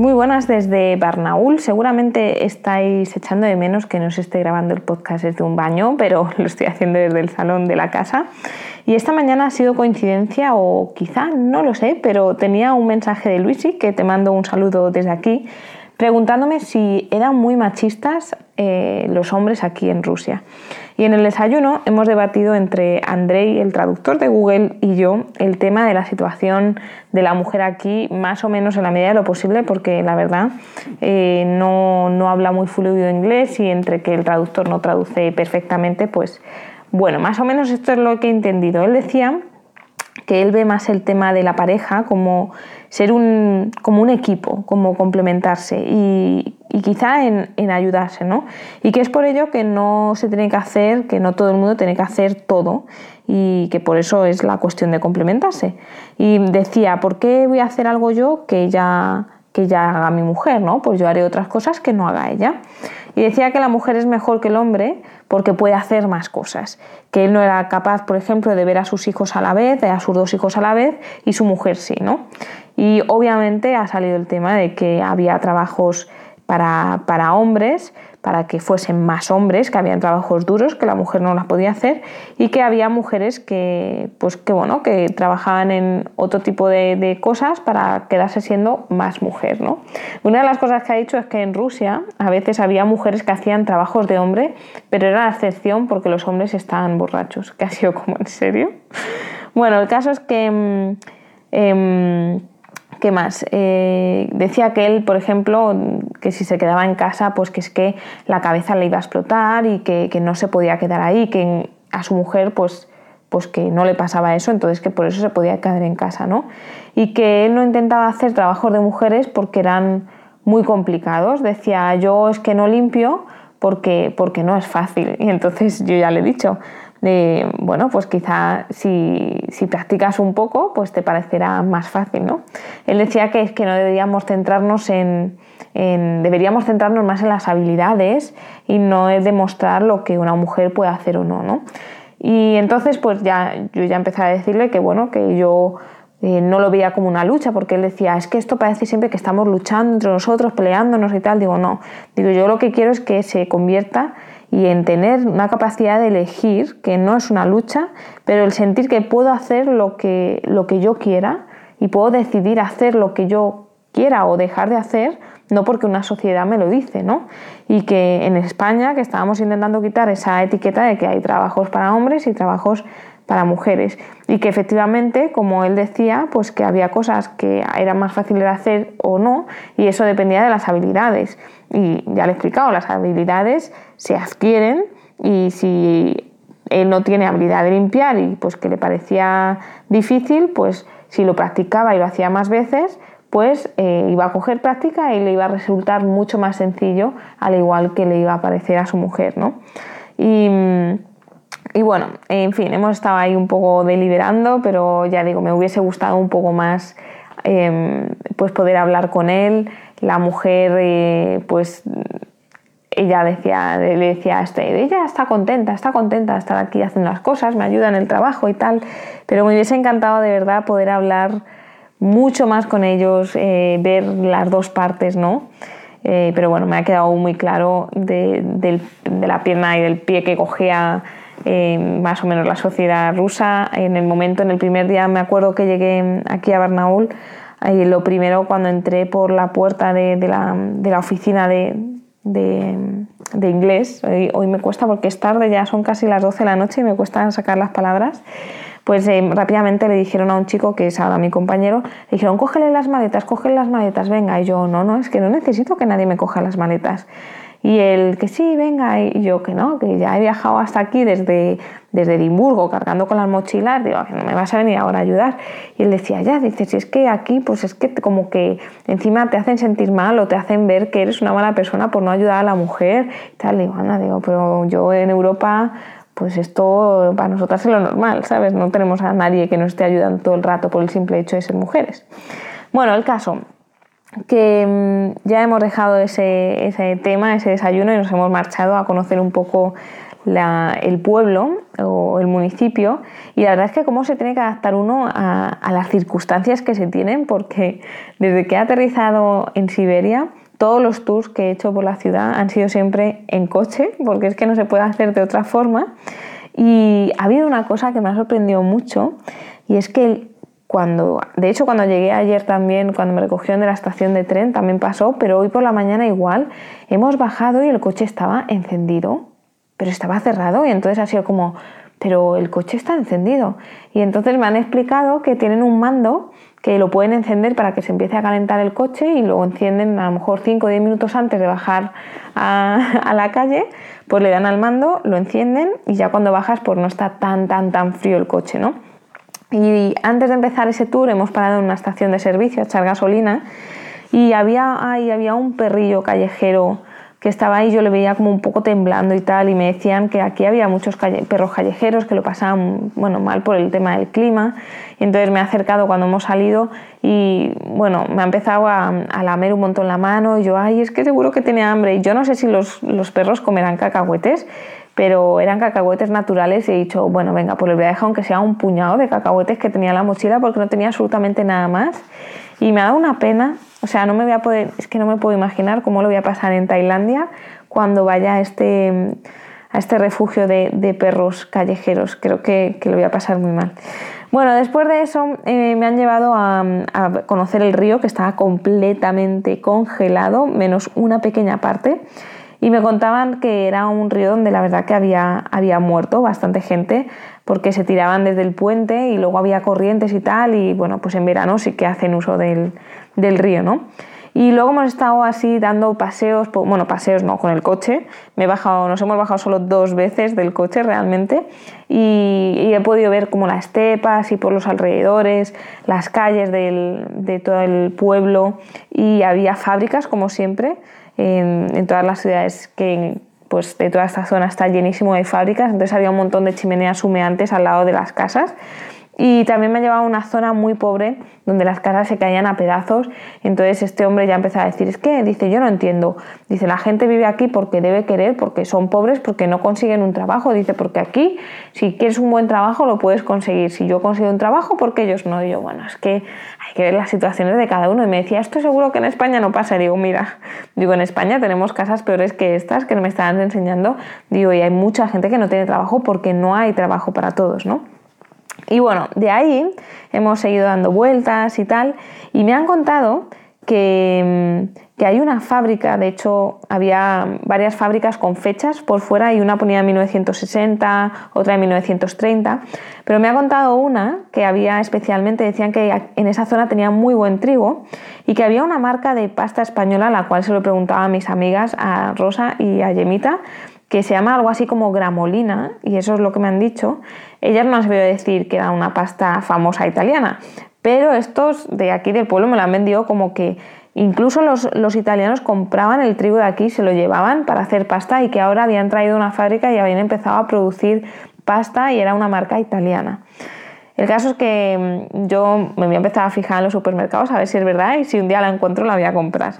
Muy buenas desde Barnaul. Seguramente estáis echando de menos que no se esté grabando el podcast desde un baño, pero lo estoy haciendo desde el salón de la casa. Y esta mañana ha sido coincidencia o quizá, no lo sé, pero tenía un mensaje de Luisi, que te mando un saludo desde aquí, preguntándome si eran muy machistas eh, los hombres aquí en Rusia. Y en el desayuno hemos debatido entre Andrei, el traductor de Google, y yo el tema de la situación de la mujer aquí, más o menos en la medida de lo posible, porque la verdad eh, no, no habla muy fluido inglés y entre que el traductor no traduce perfectamente, pues bueno, más o menos esto es lo que he entendido. Él decía que él ve más el tema de la pareja como ser un, como un equipo, como complementarse y, quizá en, ayudarse, ¿no? Y que es por ello que no se tiene que hacer, que no todo el mundo tiene que hacer todo y que por eso es la cuestión de complementarse. Y decía, ¿por qué voy a hacer algo yo que ya, que ya haga mi mujer, ¿no? Pues yo haré otras cosas que no haga ella. Y decía que la mujer es mejor que el hombre porque puede hacer más cosas, que él no era capaz, por ejemplo, de ver a sus hijos a la vez, a sus dos hijos a la vez, y su mujer sí, ¿no? Y obviamente ha salido el tema de que había trabajos para, para hombres, para que fuesen más hombres, que habían trabajos duros que la mujer no las podía hacer y que había mujeres que, pues, que, bueno, que trabajaban en otro tipo de, cosas para quedarse siendo más mujer. ¿no? Una de las cosas que ha dicho es que en Rusia a veces había mujeres que hacían trabajos de hombre, pero era la excepción porque los hombres estaban borrachos, que ha sido como en serio. Bueno, el caso es que... Mm, em, ¿Qué más? Eh, decía que él, por ejemplo, que si se quedaba en casa, pues que es que la cabeza le iba a explotar y que, no se podía quedar ahí, que a su mujer, pues, pues que no le pasaba eso, entonces que por eso se podía quedar en casa, ¿no? Y que él no intentaba hacer trabajos de mujeres porque eran muy complicados. Decía, yo es que no limpio porque, porque no es fácil. Y entonces yo ya le he dicho, de, bueno, pues quizá si, practicas un poco, pues te parecerá más fácil, ¿no? Él decía que es que no deberíamos centrarnos en, deberíamos centrarnos más en las habilidades y no es demostrar lo que una mujer puede hacer o no, ¿no? Y entonces, pues ya, yo ya empecé a decirle que, bueno, que yo eh, no lo veía como una lucha, porque él decía, es que esto parece siempre que estamos luchando entre nosotros, peleándonos y tal. Digo, no, digo, yo lo que quiero es que se convierta y en tener una capacidad de elegir, que no es una lucha, pero el sentir que puedo hacer lo que, lo que yo quiera y puedo decidir hacer lo que yo quiera o dejar de hacer, no porque una sociedad me lo dice, ¿no? Y que en España, que estábamos intentando quitar esa etiqueta de que hay trabajos para hombres y trabajos para mujeres y que efectivamente, como él decía, pues que había cosas que eran más fáciles de hacer o no y eso dependía de las habilidades. Y ya le he explicado, las habilidades se adquieren y si él no tiene habilidad de limpiar y pues que le parecía difícil, pues si lo practicaba y lo hacía más veces, pues eh, iba a coger práctica y le iba a resultar mucho más sencillo, al igual que le iba a parecer a su mujer, ¿no? Y, y bueno, en fin, hemos estado ahí un poco deliberando, pero ya digo, me hubiese gustado un poco más em, pues poder hablar con él. La mujer, eh, pues ella decía, le decía, este, ella está contenta, está contenta de estar aquí haciendo las cosas, me ayuda en el trabajo y tal, pero me hubiese encantado de verdad poder hablar mucho más con ellos, eh, ver las dos partes, ¿no? Eh, pero bueno, me ha quedado muy claro de, de, la pierna y del pie que cogía más o menos la sociedad rusa. En el momento, en el primer día, me acuerdo que llegué aquí a Barnaul, y lo primero cuando entré por la puerta de, la, de la, oficina de, de, inglés, hoy, me cuesta porque es tarde, ya son casi las 12 de la noche y me cuesta sacar las palabras, pues eh, rápidamente le dijeron a un chico que es ahora mi compañero, dijeron, cógele las maletas, cógele las maletas, venga, y yo, no, no, es que no necesito que nadie me coja las maletas. Y él, que sí, venga, y yo que no, que ya he viajado hasta aquí desde, desde Edimburgo cargando con las mochilas, digo, que no me vas a venir ahora a ayudar. Y él decía, ya, dice, si es que aquí, pues es que como que encima te hacen sentir mal o te hacen ver que eres una mala persona por no ayudar a la mujer. Y tal, digo, Ana, digo, pero yo en Europa pues esto para nosotras es lo normal, ¿sabes? No tenemos a nadie que nos esté ayudando todo el rato por el simple hecho de ser mujeres. Bueno, el caso, que mm, ya hemos dejado ese, ese tema, ese desayuno y nos hemos marchado a conocer un poco el pueblo o el municipio. Y la verdad es que cómo se tiene que adaptar uno a, las circunstancias que se tienen porque desde que he aterrizado en Siberia todos los tours que he hecho por la ciudad han sido siempre en coche porque es que no se puede hacer de otra forma. Y ha habido una cosa que me ha sorprendido mucho y es que cuando, de hecho, cuando llegué ayer también, cuando me recogieron de la estación de tren, también pasó, pero hoy por la mañana igual, hemos bajado y el coche estaba encendido, pero estaba cerrado y entonces ha sido como, pero el coche está encendido. Y entonces me han explicado que tienen un mando que lo pueden encender para que se empiece a calentar el coche y lo encienden a lo mejor 5 o 10 minutos antes de bajar a, a, la calle, pues le dan al mando, lo encienden y ya cuando bajas pues no está tan tan tan frío el coche, ¿no? Y antes de empezar ese tour hemos parado en una estación de servicio a echar gasolina y había, ahí había un perrillo callejero que estaba ahí, yo le veía como un poco temblando y tal, y me decían que aquí había muchos perros callejeros que lo pasaban bueno, mal por el tema del clima. Y entonces me he acercado cuando hemos salido y bueno, me ha empezado a, a, lamer un montón la mano y yo, ay, es que seguro que tiene hambre. Y yo no sé si los, los perros comerán cacahuetes, pero eran cacahuetes naturales y he dicho, bueno, venga, pues le voy a dejar aunque sea un puñado de cacahuetes que tenía en la mochila porque no tenía absolutamente nada más. Y me ha dado una pena, o sea, no me voy a poder, es que no me puedo imaginar cómo lo voy a pasar en Tailandia cuando vaya a este, a este refugio de, perros callejeros. Creo que, que, lo voy a pasar muy mal. Bueno, después de eso eh, me han llevado a, a conocer el río que estaba completamente congelado, menos una pequeña parte y me contaban que era un río donde la verdad que había, había muerto bastante gente porque se tiraban desde el puente y luego había corrientes y tal y bueno, pues en verano sí que hacen uso del, del río, ¿no? Y luego hemos estado así dando paseos, bueno, paseos no, con el coche. Me he bajado, nos hemos bajado solo dos veces del coche realmente y, he podido ver como las estepas y por los alrededores, las calles del, de todo el pueblo y había fábricas como siempre en, todas las ciudades que pues de toda esta zona está llenísimo de fábricas, entonces había un montón de chimeneas humeantes al lado de las casas y también me ha llevado a una zona muy pobre donde las casas se caían a pedazos. Entonces este hombre ya empezó a decir, es que, dice, yo no entiendo. Dice, la gente vive aquí porque debe querer, porque son pobres, porque no consiguen un trabajo. Dice, porque aquí, si quieres un buen trabajo, lo puedes conseguir. Si yo consigo un trabajo, porque ellos no. Y yo, bueno, es que hay que ver las situaciones de cada uno. Y me decía, esto seguro que en España no pasa. Digo, mira, digo, en España tenemos casas peores que estas que me estaban enseñando. Digo, y hay mucha gente que no tiene trabajo porque no hay trabajo para todos, ¿no? Y bueno, de ahí hemos seguido dando vueltas y tal, y me han contado que, que, hay una fábrica, de hecho había varias fábricas con fechas por fuera y una ponía en 1960, otra en 1930, pero me ha contado una que había especialmente, decían que en esa zona tenía muy buen trigo y que había una marca de pasta española, la cual se lo preguntaba a mis amigas, a Rosa y a Yemita, que se llama algo así como gramolina, y eso es lo que me han dicho. Ellas no han sabido decir que era una pasta famosa italiana, pero estos de aquí del pueblo me lo han vendido como que incluso los, los italianos compraban el trigo de aquí, se lo llevaban para hacer pasta y que ahora habían traído una fábrica y habían empezado a producir pasta y era una marca italiana. El caso es que mm, yo me voy a empezar a fijar en los supermercados a ver si es verdad y si un día la encuentro la voy a comprar.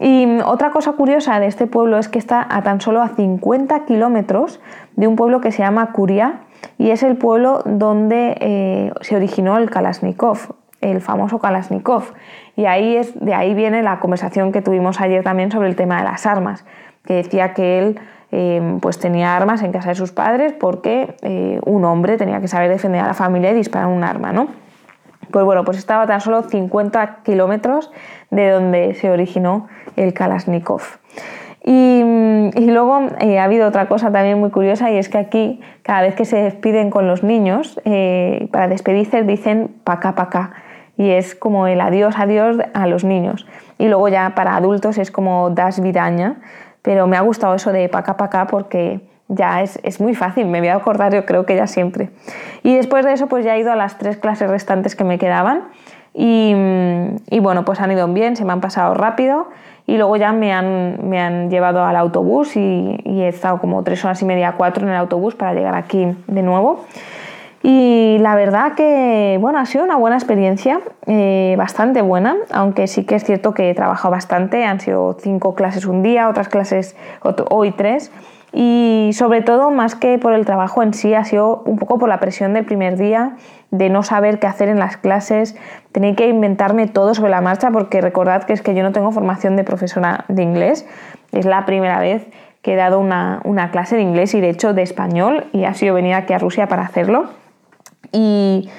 Y otra cosa curiosa de este pueblo es que está a tan solo a 50 kilómetros de un pueblo que se llama Curia y es el pueblo donde eh, se originó el Kalashnikov, el famoso Kalashnikov. Y de ahí viene la conversación que tuvimos ayer también sobre el tema de las armas, que decía que él eh, pues tenía armas en casa de sus padres porque eh, un hombre tenía que saber defender a la familia y disparar un arma, ¿no? Pues bueno, pues estaba tan solo 50 kilómetros de donde se originó el Kalashnikov. Y, luego eh, ha habido otra cosa también muy curiosa y es que aquí cada vez que se despiden con los niños, eh, para despedirse dicen paca paca y es como el adiós adiós a los niños. Y luego ya para adultos es como das vidaña, pero me ha gustado eso de pa' acá, pa' acá porque ya es, es, muy fácil, me voy a acordar yo creo que ya siempre. Y después de eso pues ya he ido a las tres clases restantes que me quedaban y, y bueno, pues han ido bien, se me han pasado rápido y luego ya me han, me han llevado al autobús y, y, he estado como tres horas y media, cuatro en el autobús para llegar aquí de nuevo. Y la verdad que, bueno, ha sido una buena experiencia, eh, bastante buena, aunque sí que es cierto que he trabajado bastante, han sido cinco clases un día, otras clases hoy tres, y sobre todo, más que por el trabajo en sí, ha sido un poco por la presión del primer día, de no saber qué hacer en las clases, tener que inventarme todo sobre la marcha, porque recordad que es que yo no tengo formación de profesora de inglés, es la primera vez que he dado una, una clase de inglés y de hecho de español, y ha sido venir aquí a Rusia para hacerlo. Y,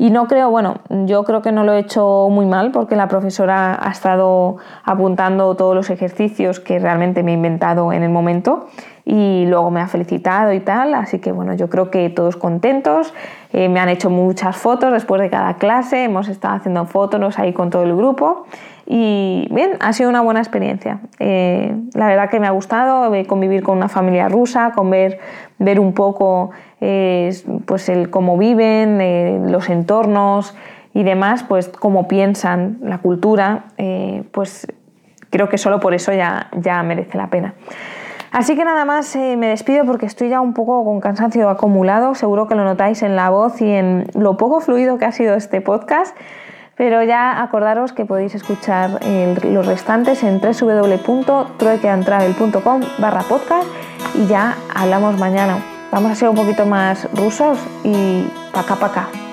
y no creo, bueno, yo creo que no lo he hecho muy mal porque la profesora ha estado apuntando todos los ejercicios que realmente me he inventado en el momento y luego me ha felicitado y tal, así que bueno, yo creo que todos contentos, eh, me han hecho muchas fotos después de cada clase, hemos estado haciendo fotos ahí con todo el grupo y bien, ha sido una buena experiencia. Eh, la verdad que me ha gustado eh, convivir con una familia rusa, con ver, ver un poco pues el cómo viven, los entornos y demás, pues cómo piensan la cultura, pues creo que solo por eso ya, ya merece la pena. Así que nada más eh, me despido porque estoy ya un poco con cansancio acumulado, seguro que lo notáis en la voz y en lo poco fluido que ha sido este podcast, pero ya acordaros que podéis escuchar los restantes en www.truequeantravel.com barra podcast y ya hablamos mañana. Vamos a ser un poquito más rusos y paca paca. that I've